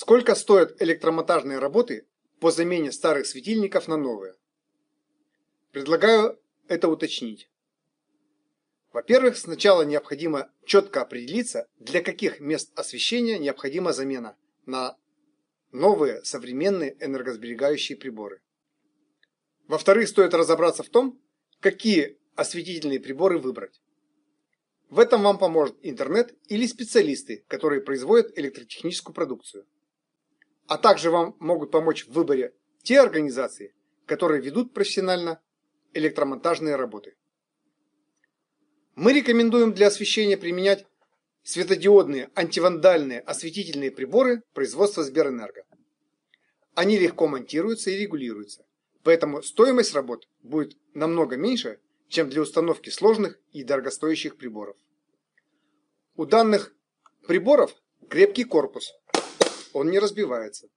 Сколько стоят электромонтажные работы по замене старых светильников на новые? Предлагаю это уточнить. Во-первых, сначала необходимо четко определиться, для каких мест освещения необходима замена на новые современные энергосберегающие приборы. Во-вторых, стоит разобраться в том, какие осветительные приборы выбрать. В этом вам поможет интернет или специалисты, которые производят электротехническую продукцию. А также вам могут помочь в выборе те организации, которые ведут профессионально электромонтажные работы. Мы рекомендуем для освещения применять светодиодные антивандальные осветительные приборы производства Сберэнерго. Они легко монтируются и регулируются, поэтому стоимость работ будет намного меньше, чем для установки сложных и дорогостоящих приборов. У данных приборов крепкий корпус, он не разбивается.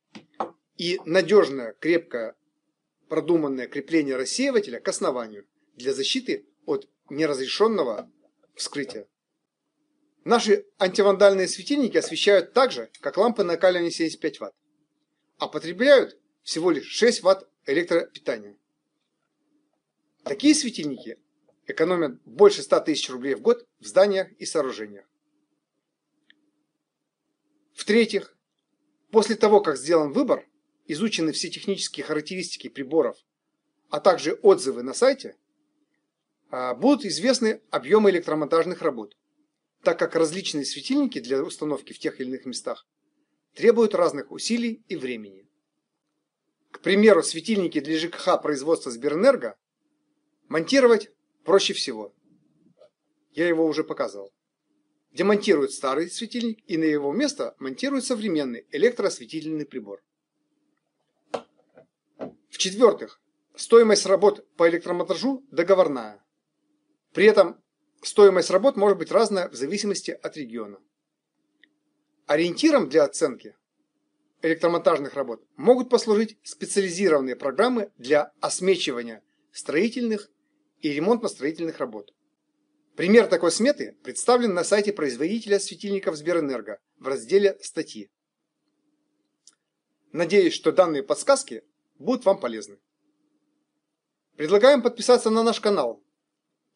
И надежное, крепкое, продуманное крепление рассеивателя к основанию для защиты от неразрешенного вскрытия. Наши антивандальные светильники освещают так же, как лампы накаливания 75 Вт, а потребляют всего лишь 6 Вт электропитания. Такие светильники экономят больше 100 тысяч рублей в год в зданиях и сооружениях. В-третьих, после того, как сделан выбор, изучены все технические характеристики приборов, а также отзывы на сайте, а, будут известны объемы электромонтажных работ, так как различные светильники для установки в тех или иных местах требуют разных усилий и времени. К примеру, светильники для ЖКХ производства Сберэнерго монтировать проще всего. Я его уже показывал. Демонтируют старый светильник и на его место монтируют современный электроосветительный прибор. В-четвертых, стоимость работ по электромонтажу договорная. При этом стоимость работ может быть разная в зависимости от региона. Ориентиром для оценки электромонтажных работ могут послужить специализированные программы для осмечивания строительных и ремонтно-строительных работ. Пример такой сметы представлен на сайте производителя светильников Сберэнерго в разделе «Статьи». Надеюсь, что данные подсказки будут вам полезны. Предлагаем подписаться на наш канал,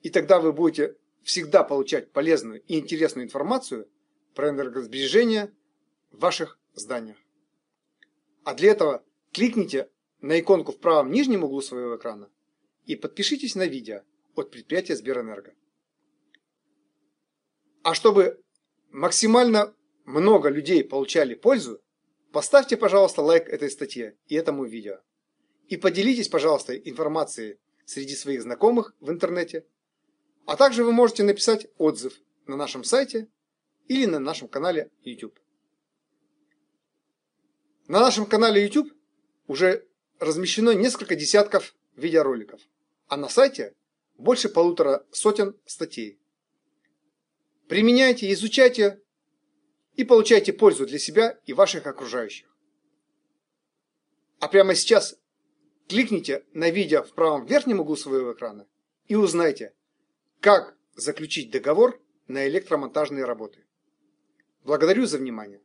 и тогда вы будете всегда получать полезную и интересную информацию про энергосбережение в ваших зданиях. А для этого кликните на иконку в правом нижнем углу своего экрана и подпишитесь на видео от предприятия Сберэнерго. А чтобы максимально много людей получали пользу, поставьте, пожалуйста, лайк этой статье и этому видео. И поделитесь, пожалуйста, информацией среди своих знакомых в интернете а также вы можете написать отзыв на нашем сайте или на нашем канале YouTube. На нашем канале YouTube уже размещено несколько десятков видеороликов, а на сайте больше полутора сотен статей. Применяйте, изучайте и получайте пользу для себя и ваших окружающих. А прямо сейчас кликните на видео в правом верхнем углу своего экрана и узнайте, как заключить договор на электромонтажные работы? Благодарю за внимание.